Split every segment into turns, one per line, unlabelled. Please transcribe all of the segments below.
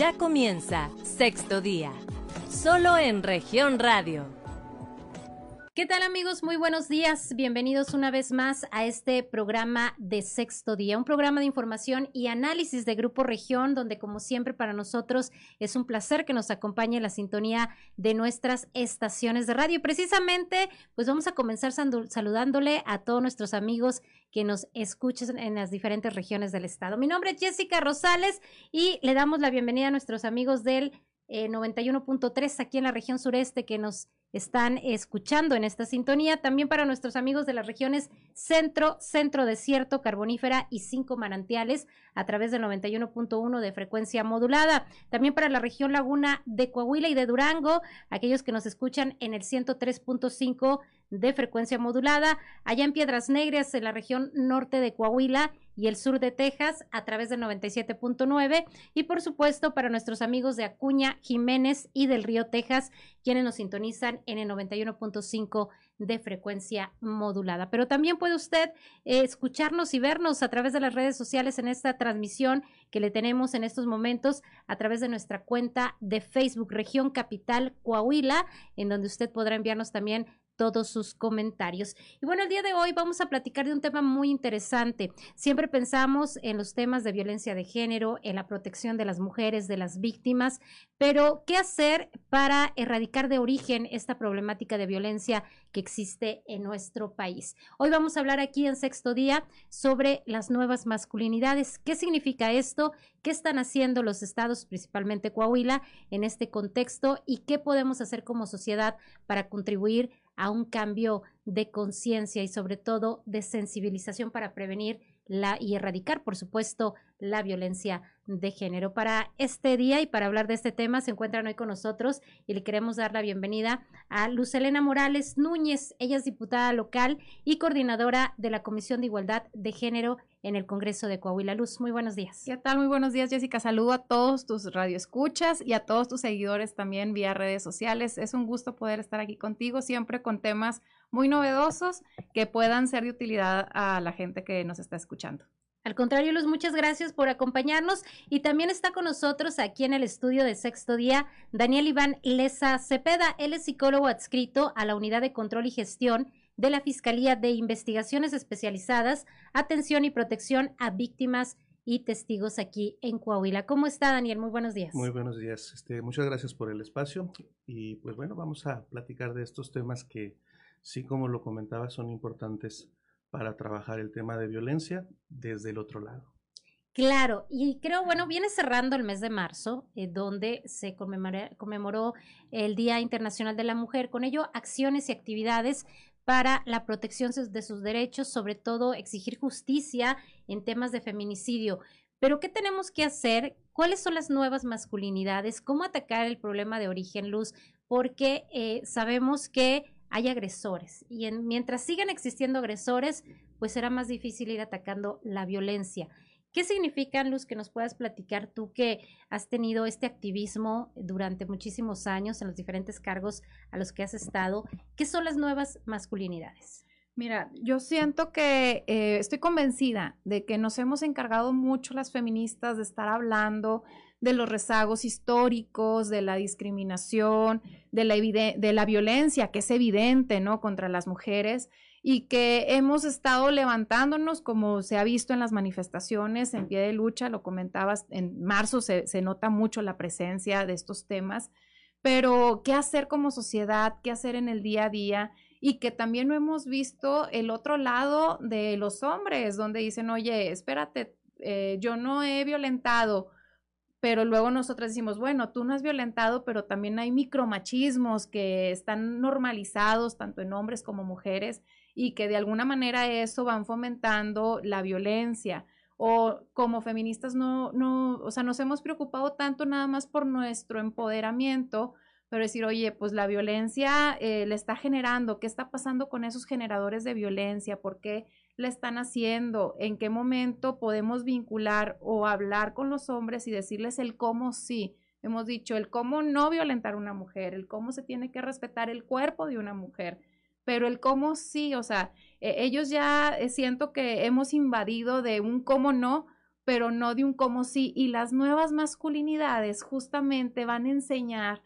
Ya comienza sexto día, solo en región radio.
¿Qué tal amigos? Muy buenos días. Bienvenidos una vez más a este programa de sexto día, un programa de información y análisis de Grupo Región, donde como siempre para nosotros es un placer que nos acompañe la sintonía de nuestras estaciones de radio. precisamente, pues vamos a comenzar saludándole a todos nuestros amigos que nos escuchen en las diferentes regiones del estado. Mi nombre es Jessica Rosales y le damos la bienvenida a nuestros amigos del 91.3 eh, aquí en la región sureste que nos están escuchando en esta sintonía. También para nuestros amigos de las regiones centro, centro desierto, carbonífera y cinco manantiales a través del 91.1 de frecuencia modulada. También para la región laguna de Coahuila y de Durango, aquellos que nos escuchan en el 103.5 de frecuencia modulada. Allá en Piedras Negras, en la región norte de Coahuila y el sur de Texas a través del 97.9 y por supuesto para nuestros amigos de Acuña, Jiménez y del Río Texas, quienes nos sintonizan en el 91.5 de frecuencia modulada. Pero también puede usted eh, escucharnos y vernos a través de las redes sociales en esta transmisión que le tenemos en estos momentos a través de nuestra cuenta de Facebook Región Capital Coahuila, en donde usted podrá enviarnos también todos sus comentarios. Y bueno, el día de hoy vamos a platicar de un tema muy interesante. Siempre pensamos en los temas de violencia de género, en la protección de las mujeres, de las víctimas, pero ¿qué hacer para erradicar de origen esta problemática de violencia que existe en nuestro país? Hoy vamos a hablar aquí en sexto día sobre las nuevas masculinidades. ¿Qué significa esto? ¿Qué están haciendo los estados, principalmente Coahuila, en este contexto? ¿Y qué podemos hacer como sociedad para contribuir a un cambio de conciencia y sobre todo de sensibilización para prevenir la, y erradicar, por supuesto, la violencia de género. Para este día y para hablar de este tema se encuentran hoy con nosotros y le queremos dar la bienvenida a Luz Elena Morales Núñez. Ella es diputada local y coordinadora de la Comisión de Igualdad de Género en el Congreso de Coahuila. Luz, muy buenos días.
¿Qué tal? Muy buenos días, Jessica. Saludo a todos tus radioescuchas y a todos tus seguidores también vía redes sociales. Es un gusto poder estar aquí contigo, siempre con temas muy novedosos que puedan ser de utilidad a la gente que nos está escuchando.
Al contrario, Luz, muchas gracias por acompañarnos y también está con nosotros aquí en el estudio de sexto día Daniel Iván Leza Cepeda. Él es psicólogo adscrito a la Unidad de Control y Gestión de la Fiscalía de Investigaciones Especializadas, Atención y Protección a Víctimas y Testigos aquí en Coahuila. ¿Cómo está, Daniel? Muy buenos días.
Muy buenos días. Este, muchas gracias por el espacio y pues bueno, vamos a platicar de estos temas que sí, como lo comentaba, son importantes para trabajar el tema de violencia desde el otro lado.
Claro, y creo, bueno, viene cerrando el mes de marzo, eh, donde se conmemoró el Día Internacional de la Mujer, con ello acciones y actividades para la protección de sus derechos, sobre todo exigir justicia en temas de feminicidio. Pero, ¿qué tenemos que hacer? ¿Cuáles son las nuevas masculinidades? ¿Cómo atacar el problema de origen luz? Porque eh, sabemos que hay agresores y mientras sigan existiendo agresores, pues será más difícil ir atacando la violencia. ¿Qué significan, Luz, que nos puedas platicar tú que has tenido este activismo durante muchísimos años en los diferentes cargos a los que has estado? ¿Qué son las nuevas masculinidades?
Mira, yo siento que eh, estoy convencida de que nos hemos encargado mucho las feministas de estar hablando de los rezagos históricos, de la discriminación, de la, de la violencia que es evidente, ¿no? Contra las mujeres y que hemos estado levantándonos como se ha visto en las manifestaciones en pie de lucha, lo comentabas, en marzo se, se nota mucho la presencia de estos temas, pero ¿qué hacer como sociedad? ¿Qué hacer en el día a día? y que también no hemos visto el otro lado de los hombres, donde dicen, oye, espérate, eh, yo no he violentado, pero luego nosotras decimos, bueno, tú no has violentado, pero también hay micromachismos que están normalizados tanto en hombres como mujeres y que de alguna manera eso van fomentando la violencia. O como feministas no, no, o sea, nos hemos preocupado tanto nada más por nuestro empoderamiento, pero decir, oye, pues la violencia eh, le está generando, ¿qué está pasando con esos generadores de violencia? ¿Por qué le están haciendo? ¿En qué momento podemos vincular o hablar con los hombres y decirles el cómo sí? Hemos dicho el cómo no violentar a una mujer, el cómo se tiene que respetar el cuerpo de una mujer, pero el cómo sí, o sea, e, ellos ya eh, siento que hemos invadido de un cómo no, pero no de un como sí. Y las nuevas masculinidades justamente van a enseñar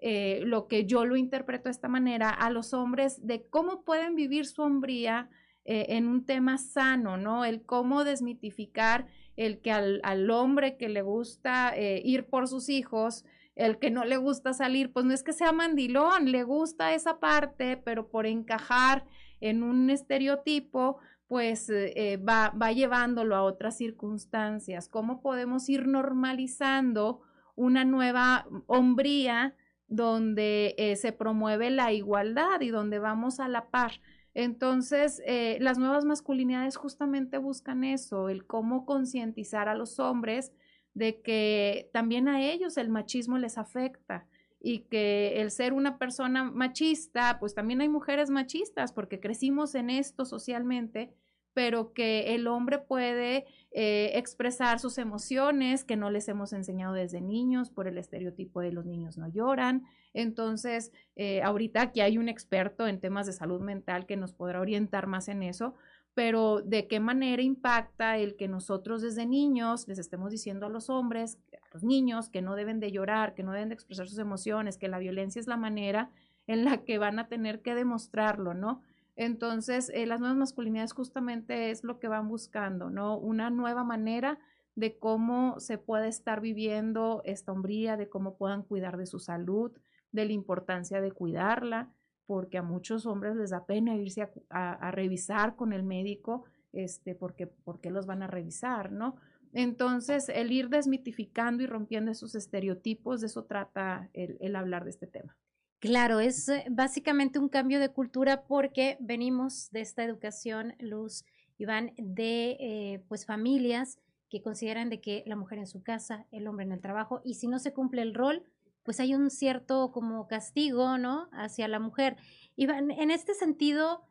eh, lo que yo lo interpreto de esta manera a los hombres de cómo pueden vivir su hombría eh, en un tema sano, ¿no? El cómo desmitificar el que al, hombre que le gusta eh, ir por sus hijos, el que no le gusta salir, pues no es que sea mandilón, le gusta esa parte, pero por encajar en un estereotipo, pues va, va llevándolo a otras circunstancias. ¿Cómo podemos ir normalizando una nueva hombría donde eh, se promueve la igualdad y donde vamos a la par. Entonces, eh, las nuevas masculinidades justamente buscan eso, el cómo concientizar a los hombres de que también a ellos el machismo les afecta y que el ser una persona machista, pues también hay mujeres machistas porque crecimos en esto socialmente, pero que el hombre puede eh, expresar sus emociones que no les hemos enseñado desde niños por el estereotipo de los niños no lloran. Entonces, eh, ahorita aquí hay un experto en temas de salud mental que nos podrá orientar más en eso, pero de qué manera impacta el que nosotros desde niños les estemos diciendo a los hombres, a los niños, que no deben de llorar, que no deben de expresar sus emociones, que la violencia es la manera en la que van a tener que demostrarlo, ¿no? Entonces, eh, las nuevas masculinidades justamente es lo que van buscando, ¿no? Una nueva manera de cómo se puede estar viviendo esta hombría, de cómo puedan cuidar de su salud, de la importancia de cuidarla, porque a muchos hombres les da pena irse a, revisar con el médico, este, porque, porque los van a revisar, ¿no? Entonces, el ir desmitificando y rompiendo esos estereotipos, de eso trata el hablar de este tema.
Claro, es eh, básicamente un cambio de cultura porque venimos de esta educación, Luz, Iván, de eh, pues familias que consideran de que la mujer en su casa, el hombre en el trabajo, y si no se cumple el rol, pues hay un cierto como castigo, ¿no? Hacia la mujer. Iván, en este sentido,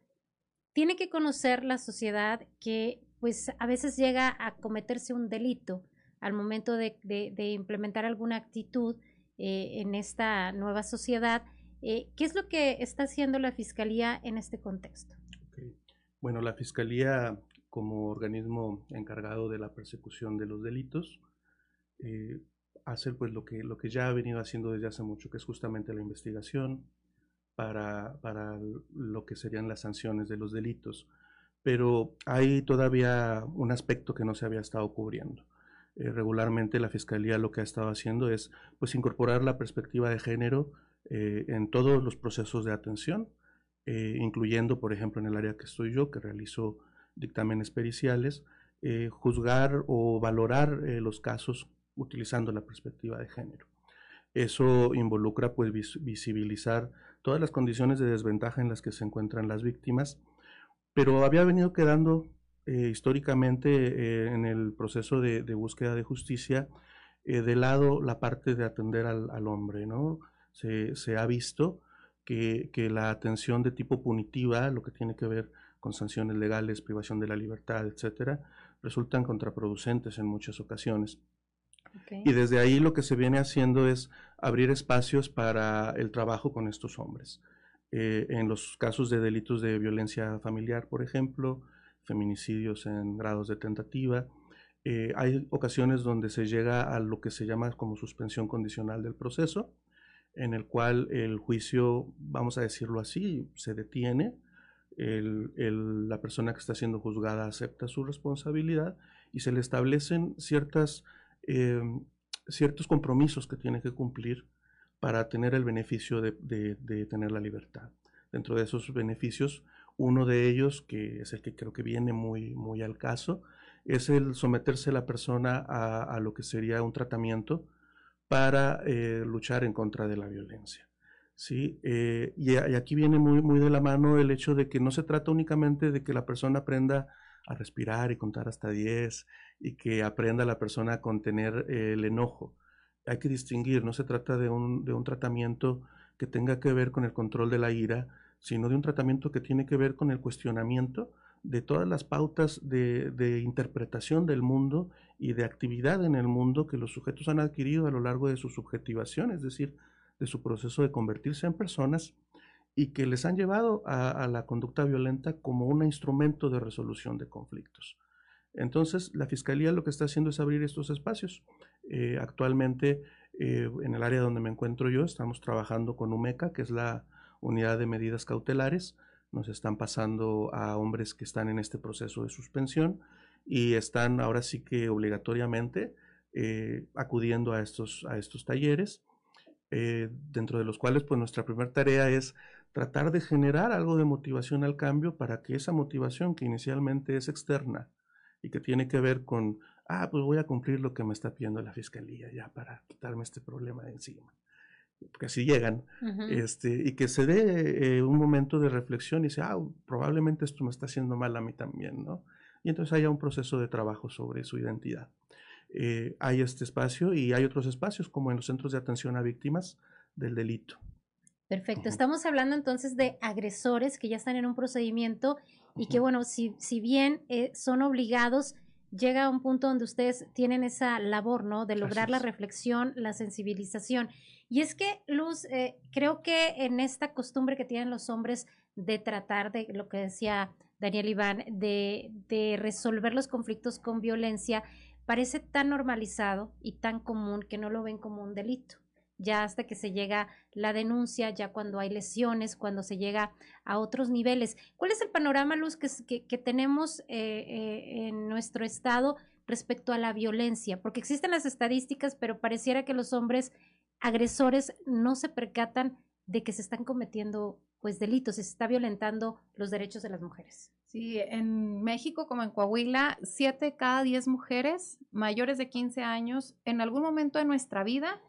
tiene que conocer la sociedad que pues a veces llega a cometerse un delito al momento de, implementar alguna actitud eh, en esta nueva sociedad eh, ¿Qué es lo que está haciendo la Fiscalía en este contexto?
Bueno, la Fiscalía como organismo encargado de la persecución de los delitos, eh, hace pues lo que, lo que ya ha venido haciendo desde hace mucho, que es justamente la investigación para, para lo que serían las sanciones de los delitos. Pero hay todavía un aspecto que no se había estado cubriendo. Eh, regularmente la Fiscalía lo que ha estado haciendo es pues incorporar la perspectiva de género eh, en todos los procesos de atención, eh, incluyendo, por ejemplo, en el área que estoy yo, que realizo dictámenes periciales, eh, juzgar o valorar los casos utilizando la perspectiva de género. Eso involucra pues visibilizar todas las condiciones de desventaja en las que se encuentran las víctimas, pero había venido quedando históricamente en el proceso de, búsqueda de justicia de lado la parte de atender al, al hombre, ¿no? se, ha visto que, la atención de tipo punitiva, lo que tiene que ver con sanciones legales, privación de la libertad, etcétera, resultan contraproducentes en muchas ocasiones. Y desde ahí lo que se viene haciendo es abrir espacios para el trabajo con estos hombres. Eh, en los casos de delitos de violencia familiar, por ejemplo, feminicidios en grados de tentativa, eh, hay ocasiones donde se llega a lo que se llama como suspensión condicional del proceso, en el cual el juicio, vamos a decirlo así, se detiene, la persona que está siendo juzgada acepta su responsabilidad y se le establecen ciertas, em, ciertos compromisos que tiene que cumplir para tener el beneficio de, tener la libertad. Dentro de esos beneficios, uno de ellos, que es el que creo que viene muy, muy al caso, es el someterse la persona a lo que sería un tratamiento para eh, luchar en contra de la violencia. ¿sí? Eh, y, aquí viene muy, muy de la mano el hecho de que no se trata únicamente de que la persona aprenda a respirar y contar hasta 10 y que aprenda la persona a contener el enojo. Hay que distinguir, no se trata de un, de un tratamiento que tenga que ver con el control de la ira, sino de un tratamiento que tiene que ver con el cuestionamiento de todas las pautas de, interpretación del mundo y de actividad en el mundo que los sujetos han adquirido a lo largo de su subjetivación, es decir, de su proceso de convertirse en personas y que les han llevado a, la conducta violenta como un instrumento de resolución de conflictos. Entonces, la Fiscalía lo que está haciendo es abrir estos espacios. Eh, actualmente, eh, en el área donde me encuentro yo, estamos trabajando con UMECA, que es la unidad de medidas cautelares. Nos están pasando a hombres que están en este proceso de suspensión y están ahora sí que obligatoriamente eh, acudiendo a estos, a estos talleres, dentro de los cuales pues nuestra primera tarea es tratar de generar algo de motivación al cambio para que esa motivación que inicialmente es externa y que tiene que ver con, ah, pues voy a cumplir lo que me está pidiendo la fiscalía ya para quitarme este problema de encima. Porque así llegan, este, y que se dé eh, un momento de reflexión y dice, ah, probablemente esto me está haciendo mal a mí también, ¿no? Y entonces haya un proceso de trabajo sobre su identidad. Eh, hay este espacio y hay otros espacios como en los centros de atención a víctimas del delito.
Perfecto. Estamos hablando entonces de agresores que ya están en un procedimiento y que, bueno, si, si bien eh, son obligados, llega a un punto donde ustedes tienen esa labor, ¿no? De lograr la reflexión, la sensibilización. Y es que, Luz, eh, creo que en esta costumbre que tienen los hombres de tratar de lo que decía Daniel Iván, de, de resolver los conflictos con violencia, parece tan normalizado y tan común que no lo ven como un delito ya hasta que se llega la denuncia, ya cuando hay lesiones, cuando se llega a otros niveles. ¿Cuál es el panorama, Luz, que, tenemos eh, eh, en nuestro estado respecto a la violencia? Porque existen las estadísticas, pero pareciera que los hombres agresores no se percatan de que se están cometiendo pues delitos, se está violentando los derechos de las mujeres.
Sí, en México como en Coahuila, siete de cada diez mujeres mayores de 15 años en algún momento de nuestra vida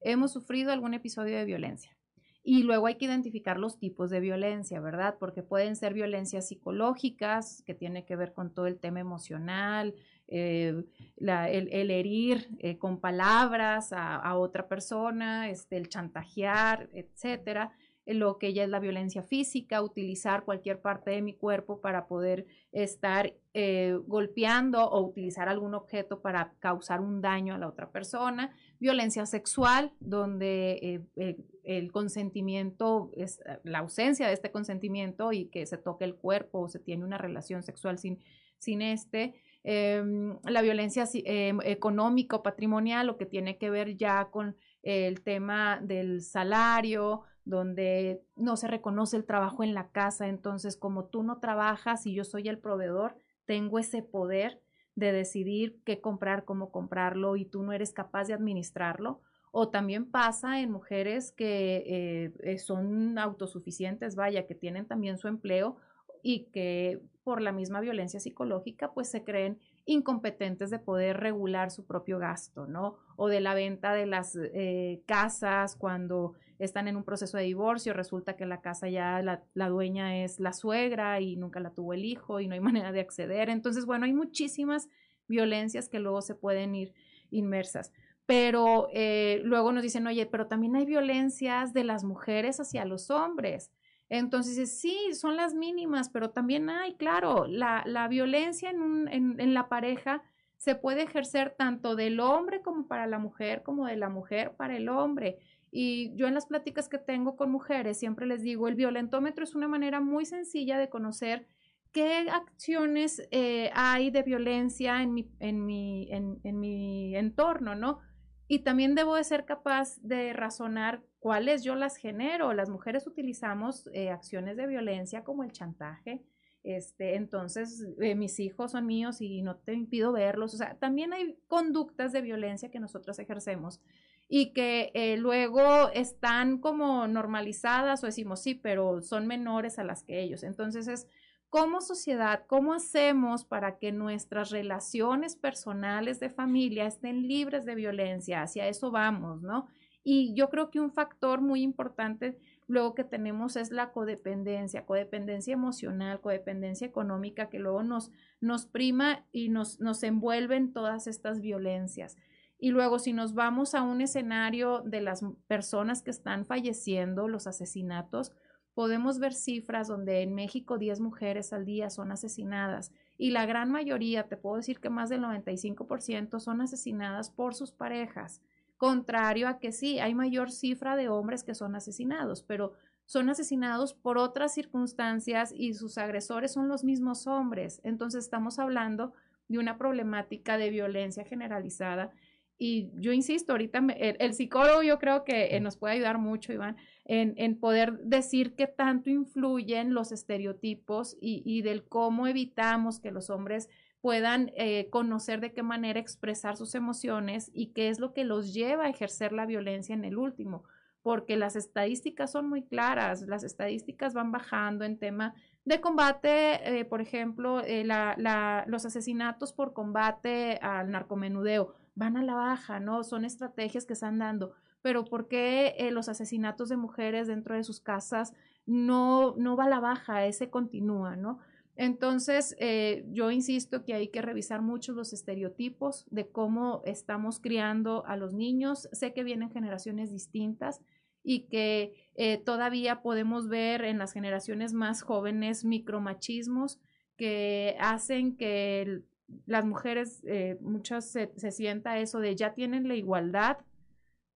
hemos sufrido algún episodio de violencia. Y luego hay que identificar los tipos de violencia, ¿verdad? Porque pueden ser violencias psicológicas, que tiene que ver con todo el tema emocional, eh, el, herir eh, con palabras a, otra persona, este, el chantajear, etcétera lo que ya es la violencia física, utilizar cualquier parte de mi cuerpo para poder estar eh, golpeando o utilizar algún objeto para causar un daño a la otra persona, violencia sexual, donde eh, el consentimiento es la ausencia de este consentimiento y que se toque el cuerpo o se tiene una relación sexual sin, sin este. Em, la violencia em, económico patrimonial, lo que tiene que ver ya con el tema del salario, donde no se reconoce el trabajo en la casa. Entonces, como tú no trabajas y yo soy el proveedor, tengo ese poder de decidir qué comprar, cómo comprarlo y tú no eres capaz de administrarlo. O también pasa en mujeres que eh, eh, son autosuficientes, vaya, que tienen también su empleo y que por la misma violencia psicológica, pues se creen incompetentes de poder regular su propio gasto, ¿no? O de la venta de las eh, casas cuando están en un proceso de divorcio, resulta que la casa ya la, dueña es la suegra y nunca la tuvo el hijo y no hay manera de acceder. Entonces, bueno, hay muchísimas violencias que luego se pueden ir inmersas. Pero eh, luego nos dicen, oye, pero también hay violencias de las mujeres hacia los hombres. Entonces, sí, son las mínimas, pero también hay, claro, la, la violencia en, en, en la pareja se puede ejercer tanto del hombre como para la mujer, como de la mujer para el hombre. Y yo en las pláticas que tengo con mujeres siempre les digo, el violentómetro es una manera muy sencilla de conocer qué acciones eh, hay de violencia en mi, en, mi, en, en mi entorno, ¿no? Y también debo de ser capaz de razonar cuáles yo las genero. Las mujeres utilizamos eh, acciones de violencia como el chantaje. Este, entonces, eh, mis hijos son míos y no te impido verlos. O sea, también hay conductas de violencia que nosotros ejercemos y que eh, luego están como normalizadas o decimos sí, pero son menores a las que ellos. Entonces es como sociedad, ¿cómo hacemos para que nuestras relaciones personales de familia estén libres de violencia? Hacia eso vamos, ¿no? Y yo creo que un factor muy importante luego que tenemos es la codependencia, codependencia emocional, codependencia económica, que luego nos, nos prima y nos, nos envuelve en todas estas violencias. Y luego, si nos vamos a un escenario de las personas que están falleciendo, los asesinatos, podemos ver cifras donde en México 10 mujeres al día son asesinadas y la gran mayoría, te puedo decir que más del 95% son asesinadas por sus parejas. Contrario a que sí, hay mayor cifra de hombres que son asesinados, pero son asesinados por otras circunstancias y sus agresores son los mismos hombres. Entonces estamos hablando de una problemática de violencia generalizada. Y yo insisto, ahorita el, psicólogo yo creo que eh, nos puede ayudar mucho, Iván, en, en, poder decir qué tanto influyen los estereotipos y, y del cómo evitamos que los hombres puedan eh, conocer de qué manera expresar sus emociones y qué es lo que los lleva a ejercer la violencia en el último, porque las estadísticas son muy claras, las estadísticas van bajando en tema de combate, eh, por ejemplo, eh, los asesinatos por combate al narcomenudeo van a la baja, ¿no? Son estrategias que están dando, pero ¿por qué los asesinatos de mujeres dentro de sus casas no, no va a la baja, ese continúa, ¿no? Entonces, eh, yo insisto que hay que revisar mucho los estereotipos de cómo estamos criando a los niños. Sé que vienen generaciones distintas y que eh, todavía podemos ver en las generaciones más jóvenes micromachismos que hacen que las mujeres, eh, muchas se, se sienta eso de ya tienen la igualdad,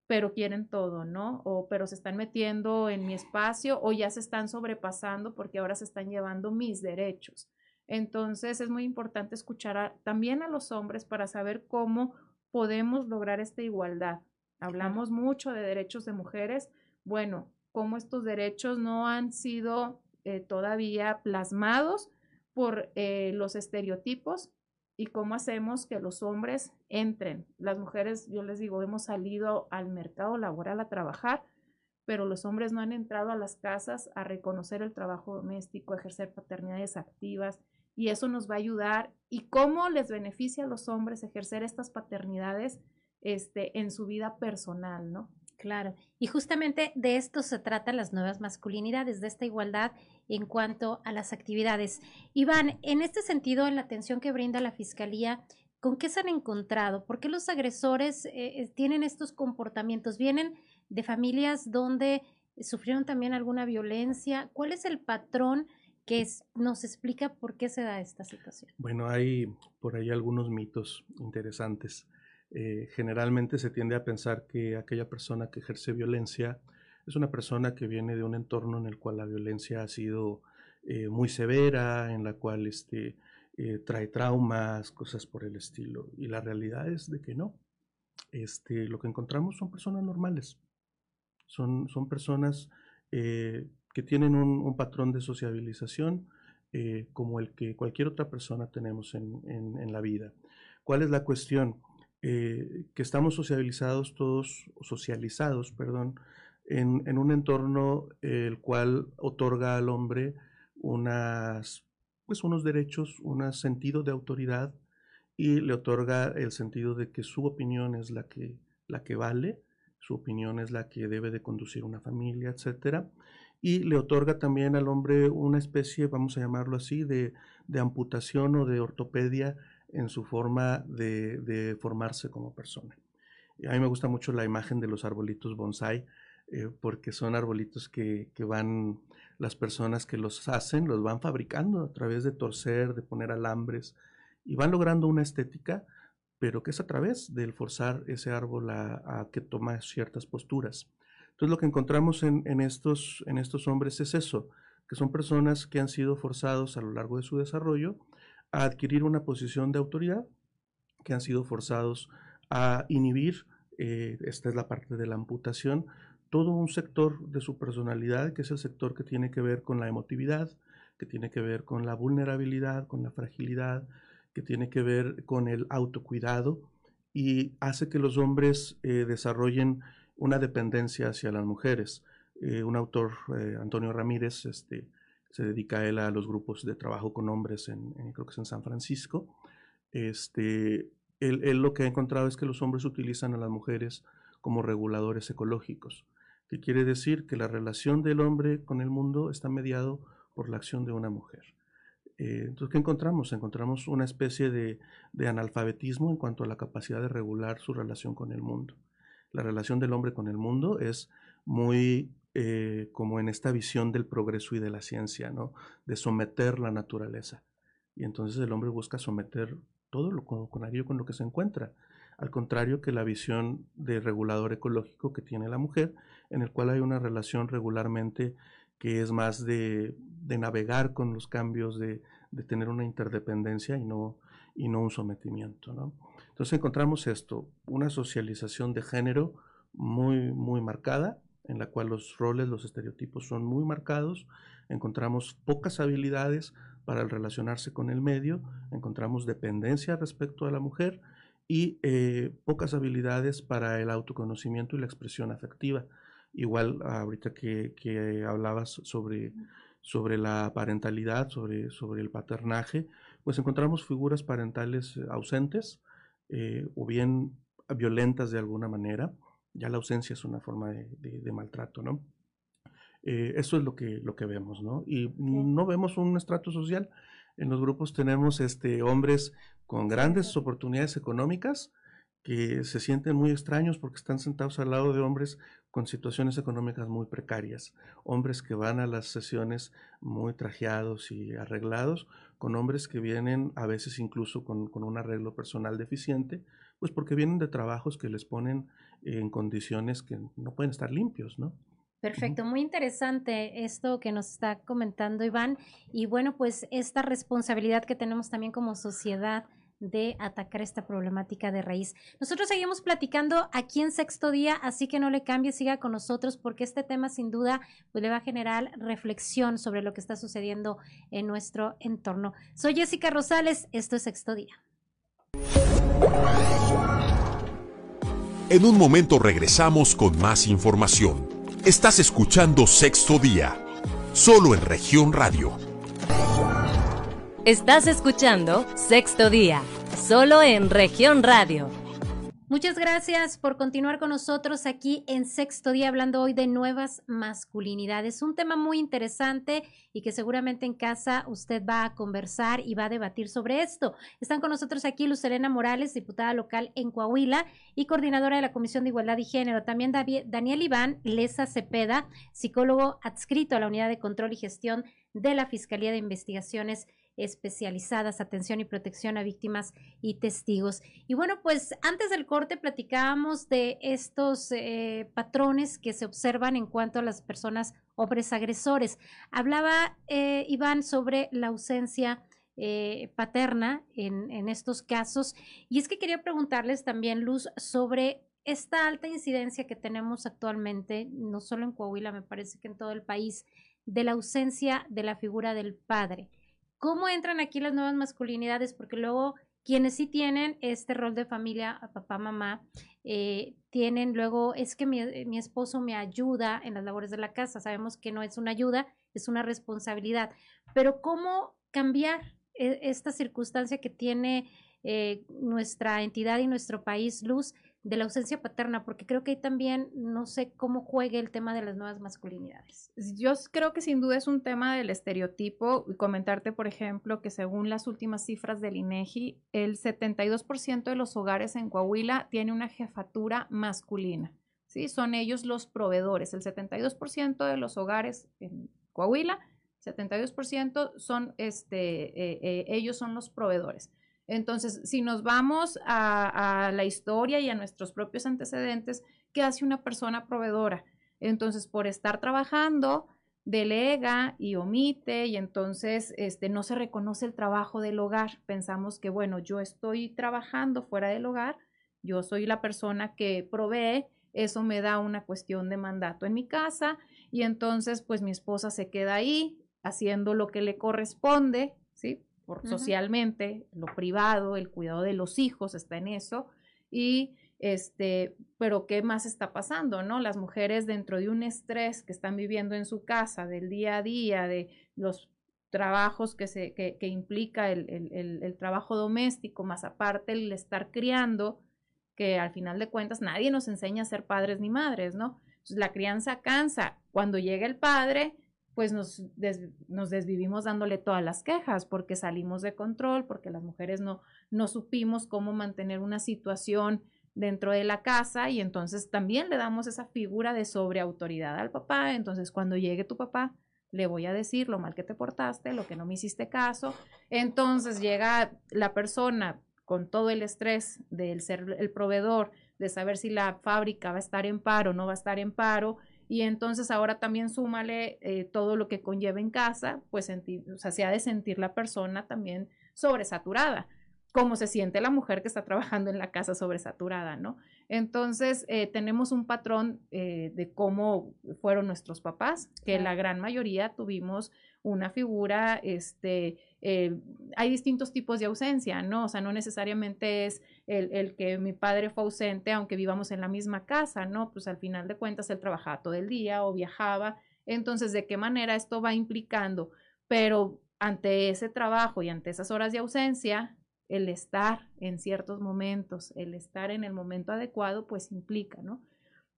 pero quieren todo, ¿no? O pero se están metiendo en mi espacio o ya se están sobrepasando porque ahora se están llevando mis derechos. Entonces es muy importante escuchar también a los hombres para saber cómo podemos lograr esta igualdad. Hablamos mucho de derechos de mujeres. Bueno, cómo estos derechos no han sido eh, todavía plasmados por eh, los estereotipos y cómo hacemos que los hombres entren. Las mujeres, yo les digo, hemos salido al mercado laboral a trabajar, pero los hombres no han entrado a las casas a reconocer el trabajo doméstico, a ejercer paternidades activas, y eso nos va a ayudar. ¿Y cómo les beneficia a los hombres ejercer estas paternidades este, en su vida personal, no?
Claro, y justamente de esto se tratan las nuevas masculinidades, de esta igualdad en cuanto a las actividades. Iván, en este sentido, en la atención que brinda la Fiscalía, ¿con qué se han encontrado? ¿Por qué los agresores eh, eh, tienen estos comportamientos? ¿Vienen de familias donde sufrieron también alguna violencia? ¿Cuál es el patrón que nos explica por qué se da esta situación?
Bueno, hay por ahí algunos mitos interesantes. Eh, generalmente se tiende a pensar que aquella persona que ejerce violencia es una persona que viene de un entorno en el cual la violencia ha sido eh, muy severa, en la cual este, eh, trae traumas, cosas por el estilo. Y la realidad es de que no. Este, lo que encontramos son personas normales. Son, son personas que tienen un, patrón de sociabilización como el que cualquier otra persona tenemos en, en la vida. ¿Cuál es la cuestión? Eh, que estamos socializados todos, socializados, perdón, en, un entorno el cual otorga al hombre unas, pues unos derechos, un sentido de autoridad y le otorga el sentido de que su opinión es la que, la que vale, su opinión es la que debe de conducir una familia, etcétera, y le otorga también al hombre una especie, vamos a llamarlo así, de, de amputación o de ortopedia en su forma de, formarse como persona. a mí me gusta mucho la imagen de los arbolitos bonsai, eh, porque son arbolitos que, van, las personas que los hacen, los van fabricando a través de torcer, de poner alambres, y van logrando una estética, pero que es a través del forzar ese árbol a, que toma ciertas posturas. Entonces lo que encontramos en, estos, en estos hombres es eso, que son personas que han sido forzados a lo largo de su desarrollo a adquirir una posición de autoridad, que han sido forzados a inhibir, eh, esta es la parte de la amputación, todo un sector de su personalidad, que es el sector que tiene que ver con la emotividad, que tiene que ver con la vulnerabilidad, con la fragilidad, que tiene que ver con el autocuidado y hace que los hombres eh, desarrollen una dependencia hacia las mujeres. Eh, un autor, Antonio Ramírez, este, se dedica él a los grupos de trabajo con hombres en, creo que es en San Francisco. Este, él, lo que ha encontrado es que los hombres utilizan a las mujeres como reguladores ecológicos, que quiere decir que la relación del hombre con el mundo está mediado por la acción de una mujer. Eh, entonces, ¿qué encontramos? Encontramos una especie de, analfabetismo en cuanto a la capacidad de regular su relación con el mundo. La relación del hombre con el mundo es muy eh, como en esta visión del progreso y de la ciencia, ¿no? De someter la naturaleza. Y entonces el hombre busca someter todo lo con aquello con lo que se encuentra. Al contrario que la visión de regulador ecológico que tiene la mujer, en el cual hay una relación regularmente que es más de, de navegar con los cambios, de, de, tener una interdependencia y no, y no un sometimiento. ¿no? Entonces encontramos esto, una socialización de género muy, muy marcada, en la cual los roles, los estereotipos son muy marcados, encontramos pocas habilidades para el relacionarse con el medio, encontramos dependencia respecto a la mujer y eh, pocas habilidades para el autoconocimiento y la expresión afectiva. Igual ahorita que, que hablabas sobre, sobre la parentalidad, sobre, sobre el paternaje, pues encontramos figuras parentales ausentes eh, o bien violentas de alguna manera. Ya la ausencia es una forma de, maltrato, ¿no? Eh, eso es lo que, lo que vemos, ¿no? Y no vemos un estrato social. En los grupos tenemos este, hombres con grandes oportunidades económicas que se sienten muy extraños porque están sentados al lado de hombres con situaciones económicas muy precarias, hombres que van a las sesiones muy trajeados y arreglados, con hombres que vienen a veces incluso con, un arreglo personal deficiente, pues porque vienen de trabajos que les ponen en condiciones que no pueden estar limpios, ¿no?
Perfecto, muy interesante esto que nos está comentando Iván. Y bueno, pues esta responsabilidad que tenemos también como sociedad de atacar esta problemática de raíz. Nosotros seguimos platicando aquí en sexto día, así que no le cambie, siga con nosotros porque este tema sin duda pues, le va a generar reflexión sobre lo que está sucediendo en nuestro entorno. Soy Jessica Rosales, esto es sexto día.
En un momento regresamos con más información. Estás escuchando sexto día, solo en región radio
Estás escuchando Sexto Día, solo en región radio.
Muchas gracias por continuar con nosotros aquí en Sexto Día hablando hoy de nuevas masculinidades. Un tema muy interesante y que seguramente en casa usted va a conversar y va a debatir sobre esto. Están con nosotros aquí Luz Elena Morales, diputada local en Coahuila y coordinadora de la Comisión de Igualdad y Género. También Daniel Iván Leza Cepeda, psicólogo adscrito a la Unidad de Control y Gestión de la Fiscalía de Investigaciones especializadas, atención y protección a víctimas y testigos. Y bueno, pues antes del corte platicábamos de estos eh, patrones que se observan en cuanto a las personas hombres agresores. Hablaba eh, Iván sobre la ausencia eh, paterna en, en estos casos. Y es que quería preguntarles también, Luz, sobre esta alta incidencia que tenemos actualmente, no solo en Coahuila, me parece que en todo el país, de la ausencia de la figura del padre. ¿Cómo entran aquí las nuevas masculinidades? Porque luego quienes sí tienen este rol de familia, papá, mamá, eh, tienen luego, es que mi, mi, esposo me ayuda en las labores de la casa. Sabemos que no es una ayuda, es una responsabilidad. Pero ¿cómo cambiar e, esta circunstancia que tiene eh, nuestra entidad y nuestro país, Luz, de la ausencia paterna, porque creo que ahí también no sé cómo juegue el tema de las nuevas masculinidades.
Yo creo que sin duda es un tema del estereotipo y comentarte, por ejemplo, que según las últimas cifras del INEGI, el 72% de los hogares en Coahuila tiene una jefatura masculina. ¿sí? Son ellos los proveedores. El 72% de los hogares en Coahuila, 72% son este, eh, eh, ellos son los proveedores. Entonces, si nos vamos a, la historia y a nuestros propios antecedentes, ¿qué hace una persona proveedora? Entonces, por estar trabajando, delega y omite y entonces este, no se reconoce el trabajo del hogar. Pensamos que, bueno, yo estoy trabajando fuera del hogar, yo soy la persona que provee, eso me da una cuestión de mandato en mi casa y entonces pues mi esposa se queda ahí haciendo lo que le corresponde, ¿sí? socialmente, lo privado, el cuidado de los hijos está en eso. Y este, pero ¿qué más está pasando? ¿No? Las mujeres dentro de un estrés que están viviendo en su casa, del día a día, de los trabajos que, se, que, implica el, el, el, trabajo doméstico, más aparte el estar criando, que al final de cuentas nadie nos enseña a ser padres ni madres, ¿no? la crianza cansa. Cuando llega el padre, pues nos, nos desvivimos dándole todas las quejas porque salimos de control, porque las mujeres no, no supimos cómo mantener una situación dentro de la casa y entonces también le damos esa figura de sobreautoridad al papá. Entonces cuando llegue tu papá, le voy a decir lo mal que te portaste, lo que no me hiciste caso. Entonces llega la persona con todo el estrés del ser el proveedor, de saber si la fábrica va a estar en paro o no va a estar en paro, y entonces ahora también súmale eh, todo lo que conlleva en casa, pues sentir, o sea, se ha de sentir la persona también sobresaturada. Cómo se siente la mujer que está trabajando en la casa sobresaturada, ¿no? Entonces, eh, tenemos un patrón eh, de cómo fueron nuestros papás, que la gran mayoría tuvimos una figura, este, eh, hay distintos tipos de ausencia, ¿no? O sea, no necesariamente es el, el, que mi padre fue ausente, aunque vivamos en la misma casa, ¿no? Pues al final de cuentas él trabajaba todo el día o viajaba. Entonces, ¿de qué manera esto va implicando? Pero ante ese trabajo y ante esas horas de ausencia, el estar en ciertos momentos, el estar en el momento adecuado, pues implica, ¿no?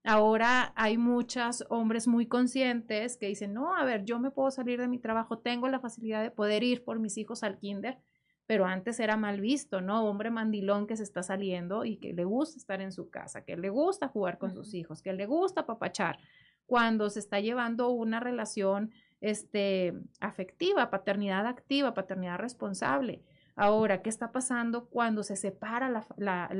Ahora hay muchos hombres muy conscientes que dicen, no, a ver, yo me puedo salir de mi trabajo, tengo la facilidad de poder ir por mis hijos al kinder, pero antes era mal visto, ¿no? Hombre mandilón que se está saliendo y que le gusta estar en su casa, que le gusta jugar con sus hijos, que le gusta papachar, cuando se está llevando una relación este, afectiva, paternidad activa, paternidad responsable. Ahora, ¿qué está pasando cuando se separa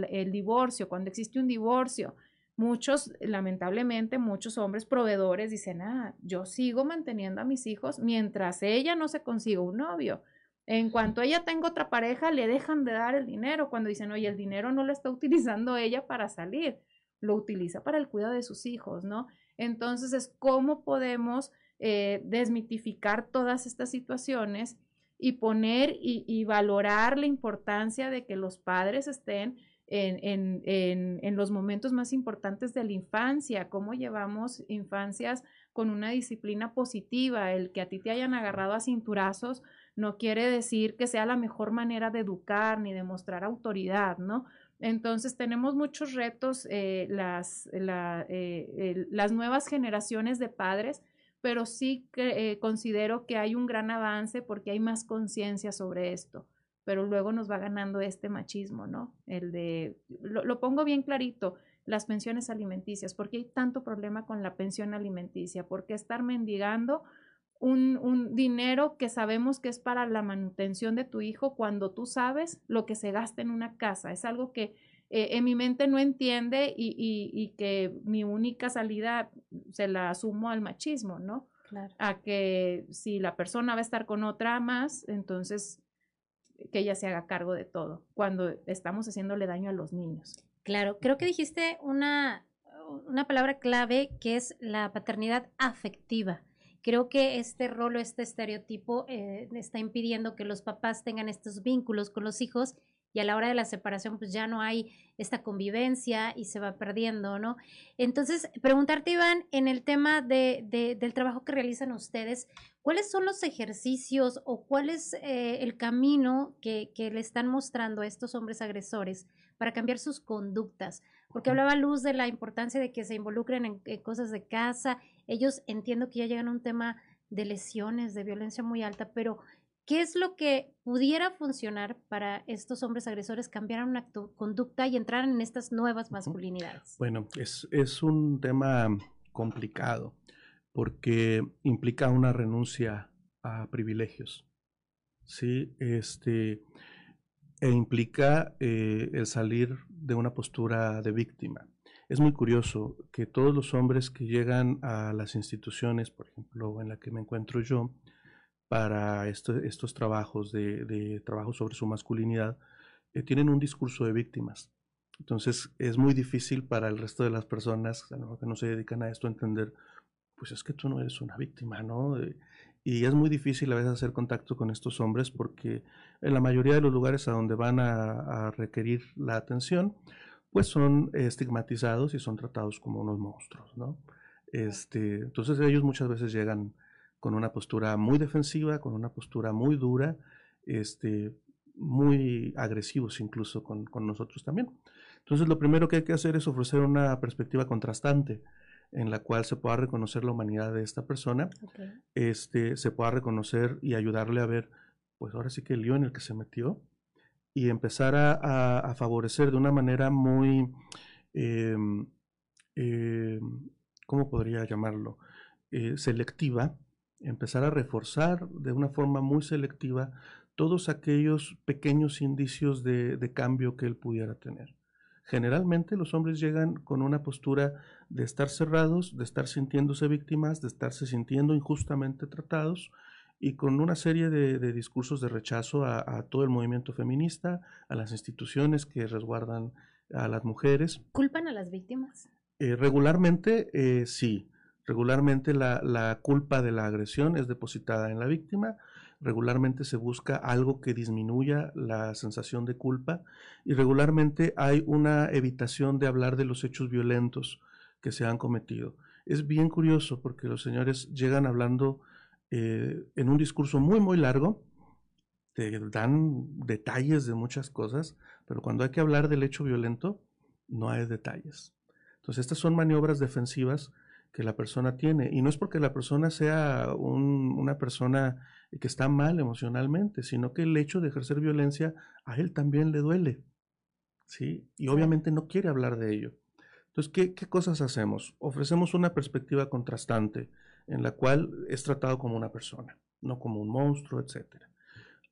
el divorcio, cuando existe un divorcio? Muchos, lamentablemente, muchos hombres proveedores dicen, ah, yo sigo manteniendo a mis hijos mientras ella no se consiga un novio. En cuanto ella tenga otra pareja, le dejan de dar el dinero cuando dicen, oye, el dinero no lo está utilizando ella para salir, lo utiliza para el cuidado de sus hijos, ¿no? Entonces es cómo podemos eh, desmitificar todas estas situaciones y poner y, valorar la importancia de que los padres estén en, los momentos más importantes de la infancia, cómo llevamos infancias con una disciplina positiva, el que a ti te hayan agarrado a cinturazos no quiere decir que sea la mejor manera de educar ni de mostrar autoridad, ¿no? Entonces tenemos muchos retos, eh, las, eh, las nuevas generaciones de padres pero sí que, eh, considero que hay un gran avance porque hay más conciencia sobre esto, pero luego nos va ganando este machismo, ¿no? El de, lo, pongo bien clarito, las pensiones alimenticias, porque hay tanto problema con la pensión alimenticia, porque estar mendigando un, un, dinero que sabemos que es para la manutención de tu hijo cuando tú sabes lo que se gasta en una casa. Es algo que eh, en mi mente no entiende y, y, que mi única salida se la asumo al machismo, ¿no? Claro. A que si la persona va a estar con otra más, entonces que ella se haga cargo de todo, cuando estamos haciéndole daño a los niños.
Claro, creo que dijiste una, una palabra clave que es la paternidad afectiva. Creo que este rol o este estereotipo eh, está impidiendo que los papás tengan estos vínculos con los hijos y a la hora de la separación pues ya no hay esta convivencia y se va perdiendo, ¿no? Entonces, preguntarte, Iván, en el tema de, del trabajo que realizan ustedes, ¿cuáles son los ejercicios o cuál es eh, el camino que, que, le están mostrando a estos hombres agresores para cambiar sus conductas? Porque hablaba Luz de la importancia de que se involucren en, en cosas de casa. Ellos entiendo que ya llegan a un tema de lesiones, de violencia muy alta, pero ¿Qué es lo que pudiera funcionar para estos hombres agresores cambiaran una conducta y entraran en estas nuevas masculinidades?
Bueno, es, es un tema complicado porque implica una renuncia a privilegios, ¿sí? Este, e implica eh, el salir de una postura de víctima. Es muy curioso que todos los hombres que llegan a las instituciones, por ejemplo, en la que me encuentro yo, para estos trabajos de, trabajo sobre su masculinidad eh, tienen un discurso de víctimas. Entonces es muy difícil para el resto de las personas que no se dedican a esto entender, pues es que tú no eres una víctima, ¿no? Eh, y es muy difícil a veces hacer contacto con estos hombres porque en la mayoría de los lugares a donde van a, a requerir la atención, pues son estigmatizados y son tratados como unos monstruos, ¿no? Este, entonces ellos muchas veces llegan con una postura muy defensiva, con una postura muy dura, este, muy agresivos incluso con, nosotros también. Entonces lo primero que hay que hacer es ofrecer una perspectiva contrastante en la cual se pueda reconocer la humanidad de esta persona, este, se pueda reconocer y ayudarle a ver, pues ahora sí que el lío en el que se metió, y empezar a, favorecer de una manera muy, em, em, ¿cómo podría llamarlo? Eh, selectiva empezar a reforzar de una forma muy selectiva todos aquellos pequeños indicios de, cambio que él pudiera tener. Generalmente los hombres llegan con una postura de estar cerrados, de estar sintiéndose víctimas, de estarse sintiendo injustamente tratados y con una serie de, discursos de rechazo a, todo el movimiento feminista, a las instituciones que resguardan a las mujeres.
¿Culpan a las víctimas?
Eh, regularmente eh, sí, regularmente la, culpa de la agresión es depositada en la víctima, regularmente se busca algo que disminuya la sensación de culpa y regularmente hay una evitación de hablar de los hechos violentos que se han cometido. Es bien curioso porque los señores llegan hablando eh, en un discurso muy, muy largo, te dan detalles de muchas cosas, pero cuando hay que hablar del hecho violento, no hay detalles. Entonces, estas son maniobras defensivas que la persona tiene. Y no es porque la persona sea una persona que está mal emocionalmente, sino que el hecho de ejercer violencia a él también le duele. ¿sí? Y obviamente no quiere hablar de ello. Entonces, ¿qué, ¿qué, cosas hacemos? Ofrecemos una perspectiva contrastante en la cual es tratado como una persona, no como un monstruo, etc.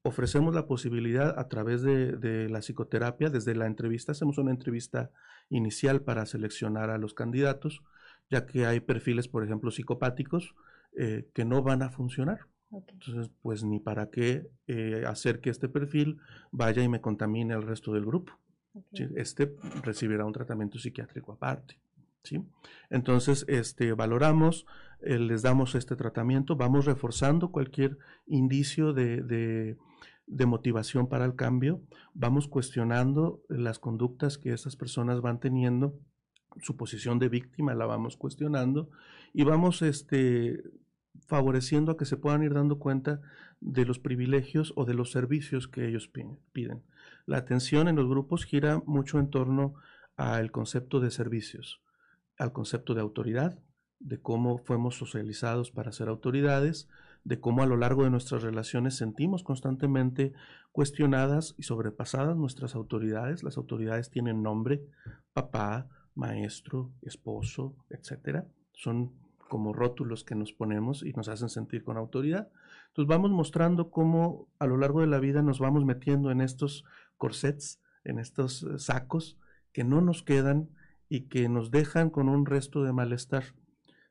Ofrecemos la posibilidad a través de, la psicoterapia, desde la entrevista, hacemos una entrevista inicial para seleccionar a los candidatos, ya que hay perfiles, por ejemplo, psicopáticos eh, que no van a funcionar. Entonces, pues ni para qué eh, hacer que este perfil vaya y me contamine al resto del grupo. Este recibirá un tratamiento psiquiátrico aparte. ¿sí? Entonces, este, valoramos, eh, les damos este tratamiento, vamos reforzando cualquier indicio de, motivación para el cambio, vamos cuestionando las conductas que esas personas van teniendo, su posición de víctima la vamos cuestionando y vamos este, favoreciendo a que se puedan ir dando cuenta de los privilegios o de los servicios que ellos piden. La atención en los grupos gira mucho en torno al concepto de servicios al concepto de autoridad, de cómo fuimos socializados para ser autoridades, de cómo a lo largo de nuestras relaciones sentimos constantemente cuestionadas y sobrepasadas nuestras autoridades. Las autoridades tienen nombre, papá, maestro, esposo, etc. Son como rótulos que nos ponemos y nos hacen sentir con autoridad. Entonces vamos mostrando cómo a lo largo de la vida nos vamos metiendo en estos corsets, en estos eh, sacos que no nos quedan y que nos dejan con un resto de malestar.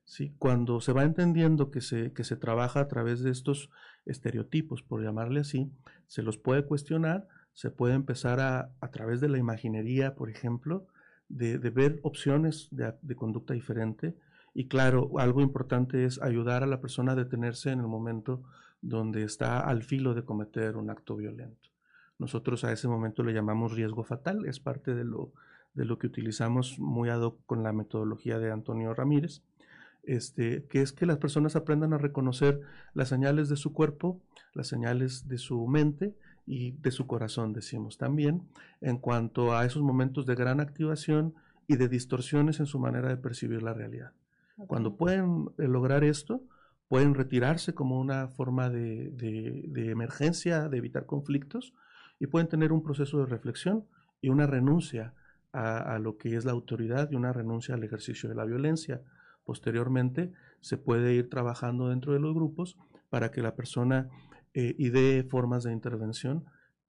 ¿sí? Cuando se va entendiendo que se, que se trabaja a través de estos estereotipos, por llamarle así, se los puede cuestionar, se puede empezar a, a través de la imaginería, por ejemplo, de, ver opciones de, conducta diferente. Y claro, algo importante es ayudar a la persona a detenerse en el momento donde está al filo de cometer un acto violento. Nosotros a ese momento le llamamos riesgo fatal, es parte de lo, de lo que utilizamos muy ad hoc con la metodología de Antonio Ramírez, este, que es que las personas aprendan a reconocer las señales de su cuerpo, las señales de su mente y de su corazón, decimos también, en cuanto a esos momentos de gran activación y de distorsiones en su manera de percibir la realidad. Cuando pueden eh, lograr esto, pueden retirarse como una forma de, de emergencia, de evitar conflictos, y pueden tener un proceso de reflexión y una renuncia a, lo que es la autoridad y una renuncia al ejercicio de la violencia. Posteriormente se puede ir trabajando dentro de los grupos para que la persona eh, idee formas de intervención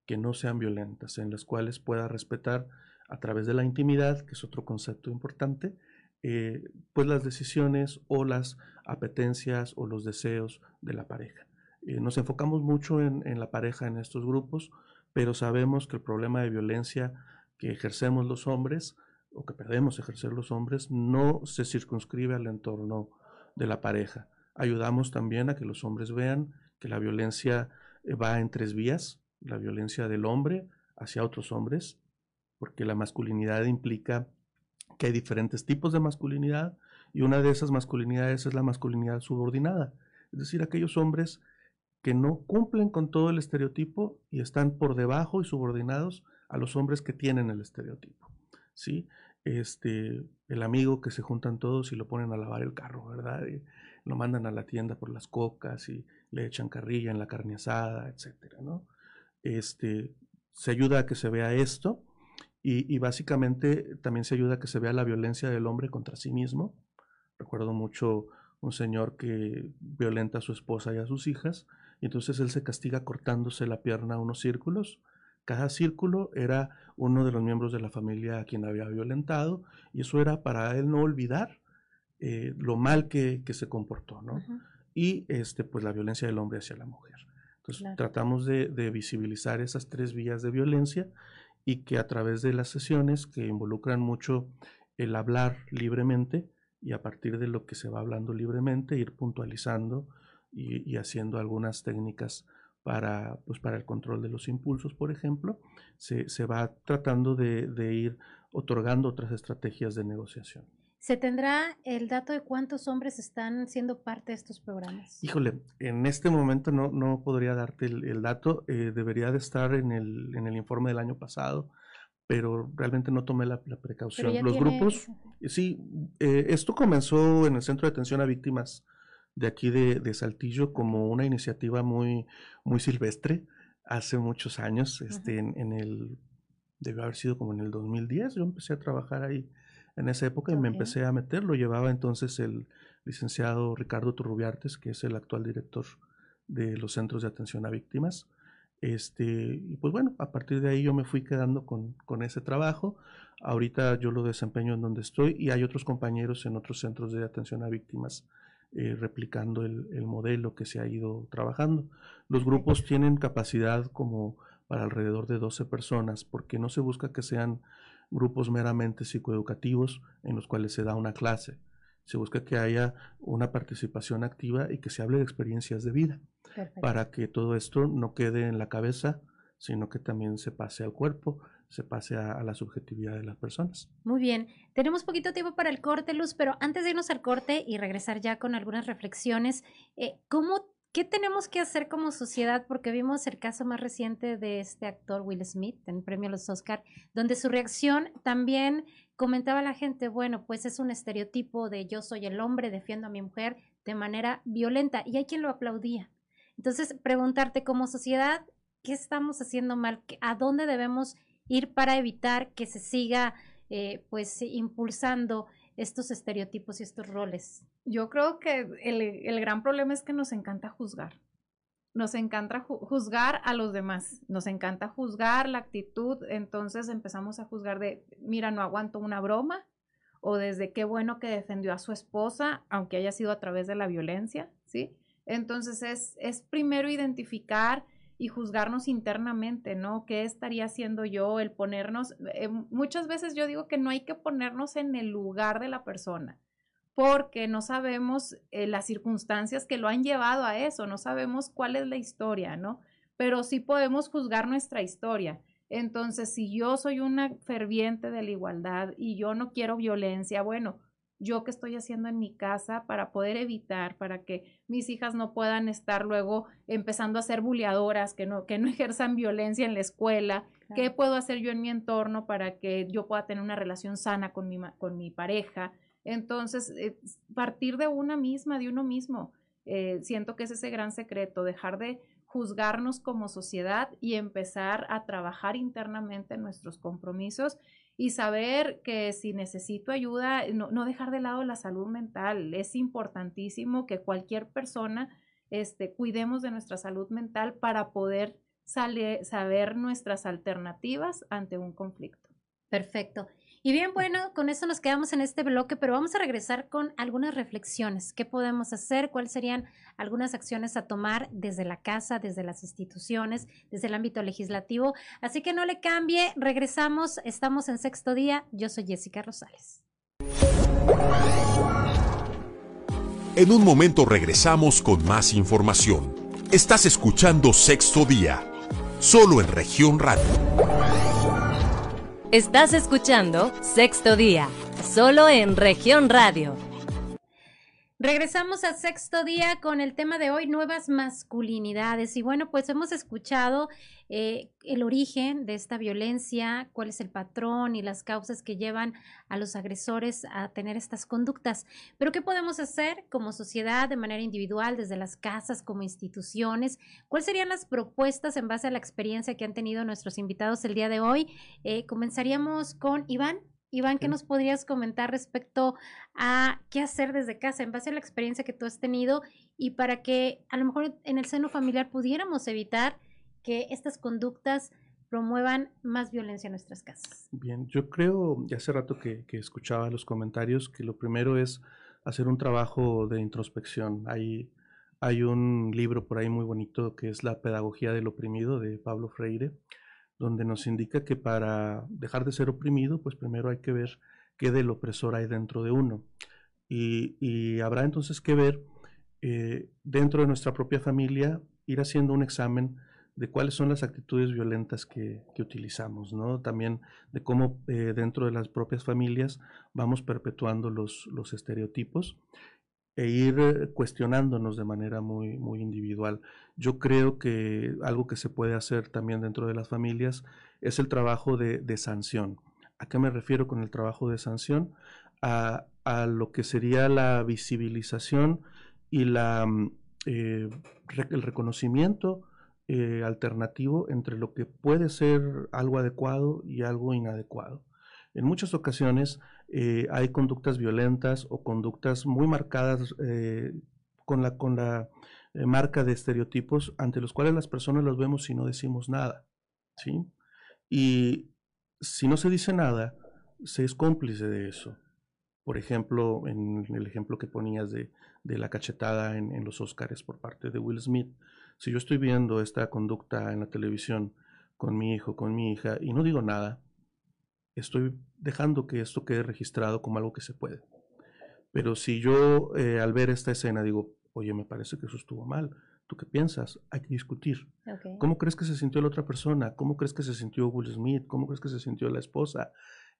que no sean violentas, en las cuales pueda respetar a través de la intimidad, que es otro concepto importante, eh, pues las decisiones o las apetencias o los deseos de la pareja. Eh, nos enfocamos mucho en, en, la pareja en estos grupos, pero sabemos que el problema de violencia que ejercemos los hombres o que perdemos ejercer los hombres no se circunscribe al entorno de la pareja. Ayudamos también a que los hombres vean que la violencia eh, va en tres vías, la violencia del hombre hacia otros hombres, porque la masculinidad implica que hay diferentes tipos de masculinidad y una de esas masculinidades es la masculinidad subordinada, es decir, aquellos hombres que no cumplen con todo el estereotipo y están por debajo y subordinados a los hombres que tienen el estereotipo, ¿sí? Este, el amigo que se juntan todos y lo ponen a lavar el carro, ¿verdad? Lo mandan a la tienda por las cocas y le echan carrilla en la carne asada, etcétera, ¿no? Este, se ayuda a que se vea esto y, y, básicamente también se ayuda a que se vea la violencia del hombre contra sí mismo. Recuerdo mucho un señor que violenta a su esposa y a sus hijas y entonces él se castiga cortándose la pierna a unos círculos cada círculo era uno de los miembros de la familia a quien había violentado y eso era para él no olvidar eh, lo mal que, se comportó, ¿no? y este, pues la violencia del hombre hacia la mujer. Entonces tratamos de, de, visibilizar esas tres vías de violencia y que a través de las sesiones que involucran mucho el hablar libremente y a partir de lo que se va hablando libremente ir puntualizando y, y haciendo algunas técnicas para, pues, para el control de los impulsos, por ejemplo, se, se va tratando de, de ir otorgando otras estrategias de negociación.
¿Se tendrá el dato de cuántos hombres están siendo parte de estos programas?
Híjole, en este momento no, no podría darte el, el dato, eh, debería de estar en el, en el informe del año pasado, pero realmente no tomé la, la precaución. Los tiene... grupos, sí, eh, esto comenzó en el Centro de Atención a Víctimas de aquí de, de, Saltillo como una iniciativa muy, muy silvestre hace muchos años, este, en, en el, debió haber sido como en el 2010, yo empecé a trabajar ahí en esa época y me empecé a meter. Lo llevaba entonces el licenciado Ricardo Turrubiartes, que es el actual director de los centros de atención a víctimas. Este, y pues bueno, a partir de ahí yo me fui quedando con, con ese trabajo. Ahorita yo lo desempeño en donde estoy y hay otros compañeros en otros centros de atención a víctimas eh, replicando el, el, modelo que se ha ido trabajando. Los grupos tienen capacidad como para alrededor de 12 personas porque no se busca que sean grupos meramente psicoeducativos en los cuales se da una clase. Se busca que haya una participación activa y que se hable de experiencias de vida Perfecto. para que todo esto no quede en la cabeza, sino que también se pase al cuerpo, se pase a, la subjetividad de las personas.
Muy bien, tenemos poquito tiempo para el corte, Luz, pero antes de irnos al corte y regresar ya con algunas reflexiones, eh, ¿cómo ¿Qué tenemos que hacer como sociedad? Porque vimos el caso más reciente de este actor Will Smith en premio a los Oscar, donde su reacción también comentaba la gente, bueno, pues es un estereotipo de yo soy el hombre, defiendo a mi mujer de manera violenta y hay quien lo aplaudía. Entonces, preguntarte como sociedad, ¿qué estamos haciendo mal? ¿A dónde debemos ir para evitar que se siga eh, pues impulsando estos estereotipos y estos roles?
Yo creo que el, el gran problema es que nos encanta juzgar. Nos encanta ju juzgar a los demás, nos encanta juzgar la actitud, entonces empezamos a juzgar de, mira, no aguanto una broma, o desde qué bueno que defendió a su esposa, aunque haya sido a través de la violencia, ¿sí? Entonces es, es primero identificar y juzgarnos internamente, ¿no? ¿Qué estaría haciendo yo? El ponernos, eh, muchas veces yo digo que no hay que ponernos en el lugar de la persona, porque no sabemos eh, las circunstancias que lo han llevado a eso, no sabemos cuál es la historia, ¿no? Pero sí podemos juzgar nuestra historia. Entonces, si yo soy una ferviente de la igualdad y yo no quiero violencia, bueno, yo qué estoy haciendo en mi casa para poder evitar, para que mis hijas no puedan estar luego empezando a ser buleadoras, que no, que no ejerzan violencia en la escuela, claro. qué puedo hacer yo en mi entorno para que yo pueda tener una relación sana con mi, con mi pareja. Entonces, eh, partir de una misma, de uno mismo, eh, siento que es ese gran secreto, dejar de juzgarnos como sociedad y empezar a trabajar internamente en nuestros compromisos y saber que si necesito ayuda, no, no, dejar de lado la salud mental. Es importantísimo que cualquier persona este, cuidemos de nuestra salud mental para poder saber nuestras alternativas ante un conflicto.
Perfecto. Y bien, bueno, con eso nos quedamos en este bloque, pero vamos a regresar con algunas reflexiones. ¿Qué podemos hacer? ¿Cuáles serían algunas acciones a tomar desde la casa, desde las instituciones, desde el ámbito legislativo? Así que no le cambie, regresamos, estamos en sexto día. Yo soy Jessica Rosales.
En un momento regresamos con más información. Estás escuchando Sexto Día, solo en región radio.
Estás escuchando Sexto Día, solo en región radio.
Regresamos a sexto día con el tema de hoy, nuevas masculinidades. Y bueno, pues hemos escuchado eh, el origen de esta violencia, cuál es el patrón y las causas que llevan a los agresores a tener estas conductas. Pero ¿qué podemos hacer como sociedad, de manera individual, desde las casas, como instituciones? ¿Cuáles serían las propuestas en base a la experiencia que han tenido nuestros invitados el día de hoy? Eh, comenzaríamos con Iván. Iván, ¿qué nos podrías comentar respecto a qué hacer desde casa en base a la experiencia que tú has tenido y para que a lo mejor en el seno familiar pudiéramos evitar que estas conductas promuevan más violencia en nuestras casas?
Bien, yo creo, ya hace rato que, que escuchaba los comentarios, que lo primero es hacer un trabajo de introspección. Hay, Hay un libro por ahí muy bonito que es La Pedagogía del Oprimido de Pablo Freire, donde nos indica que para dejar de ser oprimido, pues primero hay que ver qué del opresor hay dentro de uno. Y, habrá entonces que ver eh, dentro de nuestra propia familia, ir haciendo un examen de cuáles son las actitudes violentas que, utilizamos, ¿no? También de cómo eh, dentro de las propias familias vamos perpetuando los, los estereotipos e ir eh, cuestionándonos de manera muy, muy individual. Yo creo que algo que se puede hacer también dentro de las familias es el trabajo de, sanción. ¿A qué me refiero con el trabajo de sanción? A, lo que sería la visibilización y la, mm, eh, el reconocimiento eh, alternativo entre lo que puede ser algo adecuado y algo inadecuado. En muchas ocasiones eh, hay conductas violentas o conductas muy marcadas eh, con la, con la eh, marca de estereotipos ante los cuales las personas los vemos y no decimos nada. ¿sí? Y si no se dice nada, se es cómplice de eso. Por ejemplo, en el ejemplo que ponías de, la cachetada en, en, los Oscars por parte de Will Smith, si yo estoy viendo esta conducta en la televisión con mi hijo, con mi hija, y no digo nada, estoy dejando que esto quede registrado como algo que se puede. Pero si yo eh, al ver esta escena digo, oye, me parece que eso estuvo mal, ¿tú qué piensas? Hay que discutir. ¿Cómo crees que se sintió la otra persona? ¿Cómo crees que se sintió Will Smith? ¿Cómo crees que se sintió la esposa?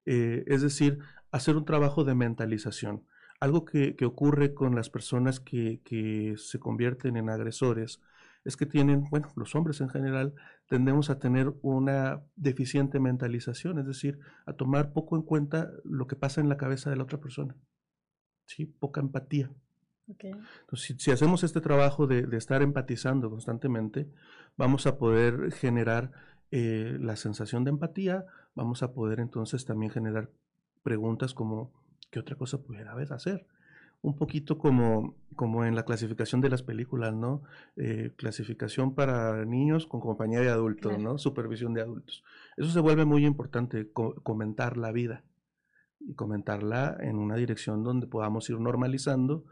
Eh, es decir, hacer un trabajo de mentalización. Algo que, ocurre con las personas que, que se convierten en agresores es que tienen, bueno, los hombres en general tendemos a tener una deficiente mentalización, es decir, a tomar poco en cuenta lo que pasa en la cabeza de la otra persona. ¿Sí? Poca empatía. Entonces, si, hacemos este trabajo de, estar empatizando constantemente, vamos a poder generar eh, la sensación de empatía, vamos a poder entonces también generar preguntas como, ¿qué otra cosa pudiera haber hacer? Un poquito como, como en la clasificación de las películas, ¿no? Eh, clasificación para niños con compañía de adultos, ¿no? Supervisión de adultos. Eso se vuelve muy importante, comentar la vida y comentarla en una dirección donde podamos ir normalizando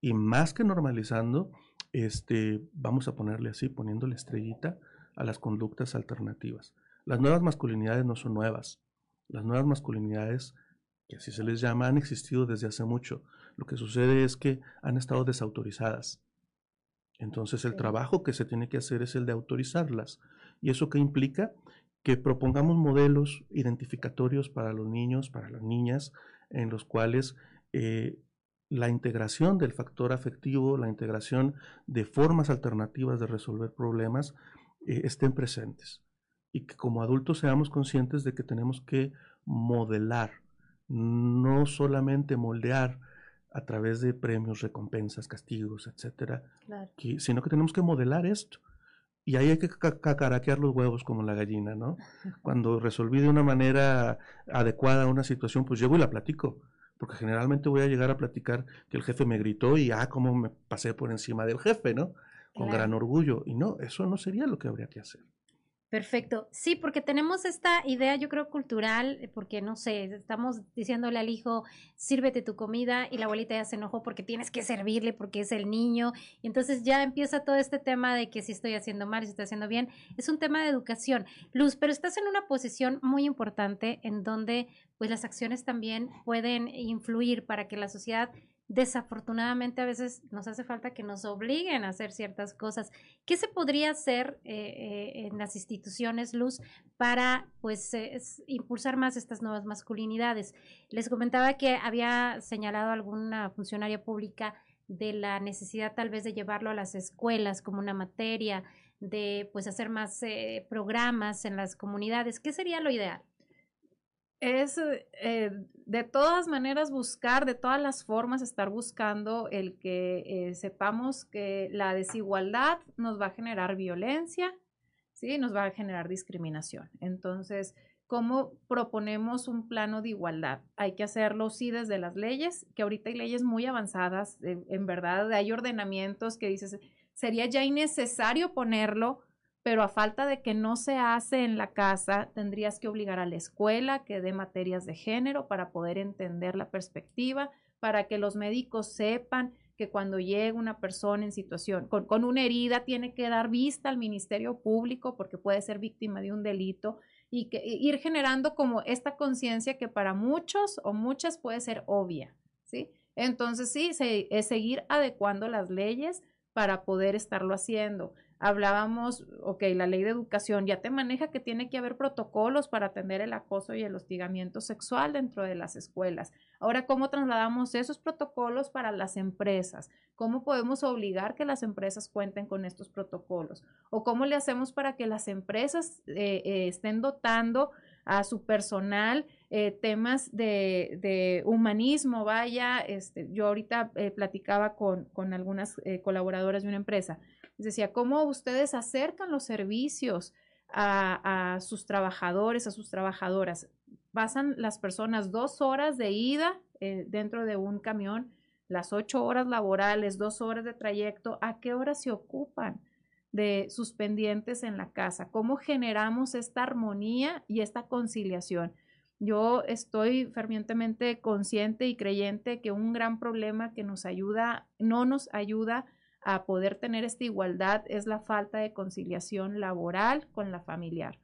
y más que normalizando, este, vamos a ponerle así, poniéndole estrellita a las conductas alternativas. Las nuevas masculinidades no son nuevas. Las nuevas masculinidades, que así se les llama, han existido desde hace mucho lo que sucede es que han estado desautorizadas. Entonces el trabajo que se tiene que hacer es el de autorizarlas. ¿Y eso qué implica? Que propongamos modelos identificatorios para los niños, para las niñas, en los cuales eh, la integración del factor afectivo, la integración de formas alternativas de resolver problemas eh, estén presentes. Y que como adultos seamos conscientes de que tenemos que modelar, no solamente moldear, a través de premios, recompensas, castigos, etcétera, sino que tenemos que modelar esto. Y ahí hay que cacaraquear los huevos como la gallina, ¿no? Cuando resolví de una manera adecuada una situación, pues llego y la platico. Porque generalmente voy a llegar a platicar que el jefe me gritó y, ah, cómo me pasé por encima del jefe, ¿no? Con gran orgullo. Y no, eso no sería lo que habría que hacer.
Perfecto. Sí, porque tenemos esta idea, yo creo, cultural, eh, porque no sé, estamos diciéndole al hijo, sírvete tu comida y la abuelita ya se enojó porque tienes que servirle porque es el niño. Y entonces ya empieza todo este tema de que si estoy haciendo mal, si estoy haciendo bien. Es un tema de educación. Luz, pero estás en una posición muy importante en donde pues las acciones también pueden influir para que la sociedad desafortunadamente a veces nos hace falta que nos obliguen a hacer ciertas cosas. ¿Qué se podría hacer eh, eh, en las instituciones, Luz, para pues impulsar más estas nuevas masculinidades? Les comentaba que había señalado alguna funcionaria pública de la necesidad tal vez de llevarlo a las escuelas como una materia, de pues hacer más eh, programas en las comunidades. ¿Qué sería lo ideal?
Es eh, de todas maneras buscar, de todas las formas, estar buscando el que eh, sepamos que la desigualdad nos va a generar violencia, ¿sí? Nos va a generar discriminación. Entonces, ¿cómo proponemos un plano de igualdad? Hay que hacerlo, sí, desde las leyes, que ahorita hay leyes muy avanzadas, en verdad, hay ordenamientos que dices, sería ya innecesario ponerlo pero a falta de que no se hace en la casa, tendrías que obligar a la escuela que dé materias de género para poder entender la perspectiva, para que los médicos sepan que cuando llega una persona en situación con, con, una herida tiene que dar vista al Ministerio Público porque puede ser víctima de un delito y que ir generando como esta conciencia que para muchos o muchas puede ser obvia, ¿sí? Entonces sí, es seguir adecuando las leyes para poder estarlo haciendo hablábamos, ok, la ley de educación ya te maneja que tiene que haber protocolos para atender el acoso y el hostigamiento sexual dentro de las escuelas. Ahora, ¿cómo trasladamos esos protocolos para las empresas? ¿Cómo podemos obligar que las empresas cuenten con estos protocolos? ¿O cómo le hacemos para que las empresas eh, eh, estén dotando a su personal eh, temas de, humanismo? Vaya, este, yo ahorita platicaba con, con algunas colaboradoras de una empresa Decía, ¿cómo ustedes acercan los servicios a, sus trabajadores, a sus trabajadoras? Pasan las personas dos horas de ida eh, dentro de un camión, las ocho horas laborales, dos horas de trayecto, ¿a qué hora se ocupan? de sus pendientes en la casa, cómo generamos esta armonía y esta conciliación. Yo estoy fervientemente consciente y creyente que un gran problema que nos ayuda, no nos ayuda a poder tener esta igualdad es la falta de conciliación laboral con la familiar.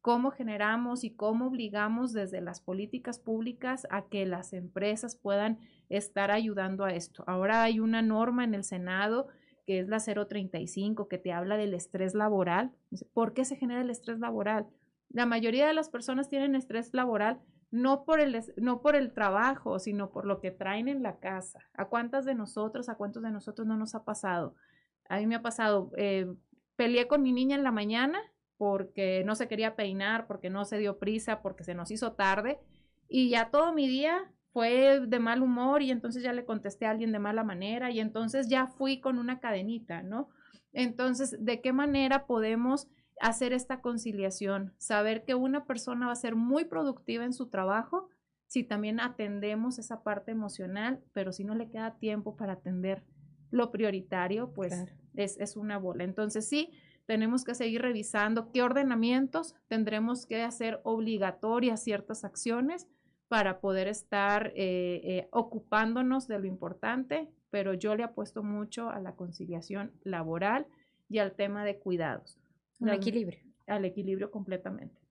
¿Cómo generamos y cómo obligamos desde las políticas públicas a que las empresas puedan estar ayudando a esto? Ahora hay una norma en el Senado que es la 035 que te habla del estrés laboral. ¿Por qué se genera el estrés laboral? La mayoría de las personas tienen estrés laboral no por, el, no por el trabajo, sino por lo que traen en la casa. ¿A cuántas de nosotros, a cuántos de nosotros no nos ha pasado? A mí me ha pasado, eh, peleé con mi niña en la mañana porque no se quería peinar, porque no se dio prisa, porque se nos hizo tarde y ya todo mi día fue de mal humor y entonces ya le contesté a alguien de mala manera y entonces ya fui con una cadenita, ¿no? Entonces, ¿de qué manera podemos hacer esta conciliación, saber que una persona va a ser muy productiva en su trabajo si también atendemos esa parte emocional, pero si no le queda tiempo para atender lo prioritario, pues es, es una bola. Entonces sí, tenemos que seguir revisando qué ordenamientos tendremos que hacer obligatorias ciertas acciones para poder estar eh, eh, ocupándonos de lo importante, pero yo le apuesto mucho a la conciliación laboral y al tema de cuidados.
Un equilibrio.
Al equilibrio completamente.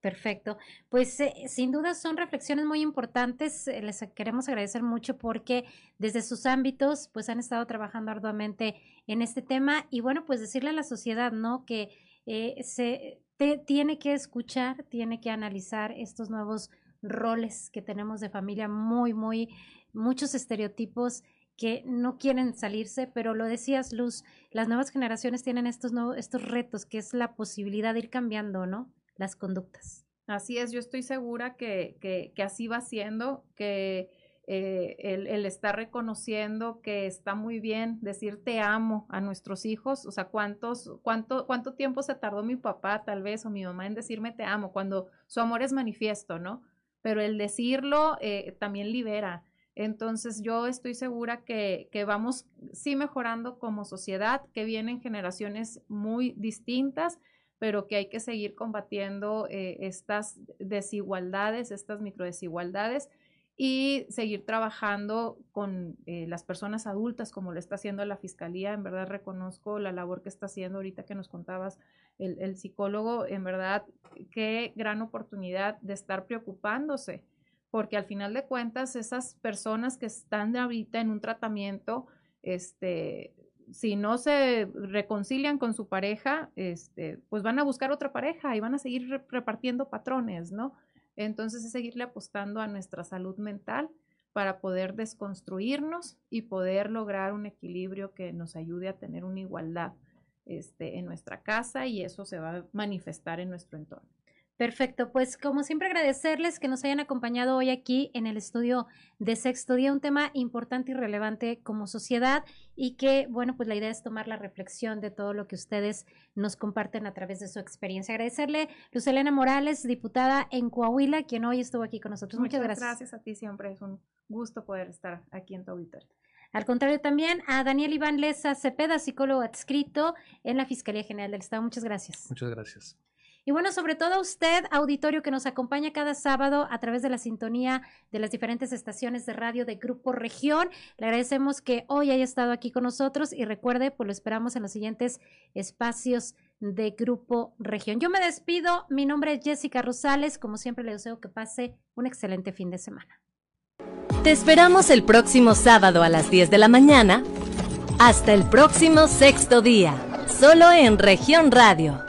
Perfecto. Pues eh, sin duda son reflexiones muy importantes. Eh, les queremos agradecer mucho porque desde sus ámbitos pues han estado trabajando arduamente en este tema y bueno, pues decirle a la sociedad, ¿no? Que eh, se tiene que escuchar, tiene que analizar estos nuevos roles que tenemos de familia, muy, muy, muchos estereotipos que no quieren salirse, pero lo decías, Luz, las nuevas generaciones tienen estos, nuevos, estos retos, que es la posibilidad de ir cambiando, ¿no? Las conductas.
Así es, yo estoy segura que, que, así va siendo, que eh, el, el, estar reconociendo que está muy bien decir te amo a nuestros hijos, o sea, cuántos, cuánto, cuánto tiempo se tardó mi papá tal vez o mi mamá en decirme te amo, cuando su amor es manifiesto, ¿no? Pero el decirlo eh, también libera. Entonces yo estoy segura que, vamos sí mejorando como sociedad, que vienen generaciones muy distintas, pero que hay que seguir combatiendo eh, estas desigualdades, estas microdesigualdades y seguir trabajando con eh, las personas adultas como lo está haciendo la Fiscalía. En verdad reconozco la labor que está haciendo ahorita que nos contabas el, el psicólogo. En verdad, qué gran oportunidad de estar preocupándose porque al final de cuentas esas personas que están ahorita en un tratamiento, este, si no se reconcilian con su pareja, este, pues van a buscar otra pareja y van a seguir repartiendo patrones, ¿no? Entonces es seguirle apostando a nuestra salud mental para poder desconstruirnos y poder lograr un equilibrio que nos ayude a tener una igualdad este, en nuestra casa y eso se va a manifestar en nuestro entorno.
Perfecto, pues como siempre agradecerles que nos hayan acompañado hoy aquí en el estudio de Sexto Día, un tema importante y relevante como sociedad y que, bueno, pues la idea es tomar la reflexión de todo lo que ustedes nos comparten a través de su experiencia. Agradecerle Luz Elena Morales, diputada en Coahuila, quien hoy estuvo aquí con nosotros. Muchas, gracias.
Gracias a ti, siempre es un gusto poder estar aquí en tu auditorio.
Al contrario, también a Daniel Iván Leza Cepeda, psicólogo adscrito en la Fiscalía General del Estado. Muchas gracias.
Muchas gracias.
Y bueno, sobre todo a usted, auditorio que nos acompaña cada sábado a través de la sintonía de las diferentes estaciones de radio de Grupo Región. Le agradecemos que hoy haya estado aquí con nosotros y recuerde, pues lo esperamos en los siguientes espacios de Grupo Región. Yo me despido, mi nombre es Jessica Rosales, como siempre le deseo que pase un excelente fin de semana.
Te esperamos el próximo sábado a las 10 de la mañana. Hasta el próximo sexto día, solo en región radio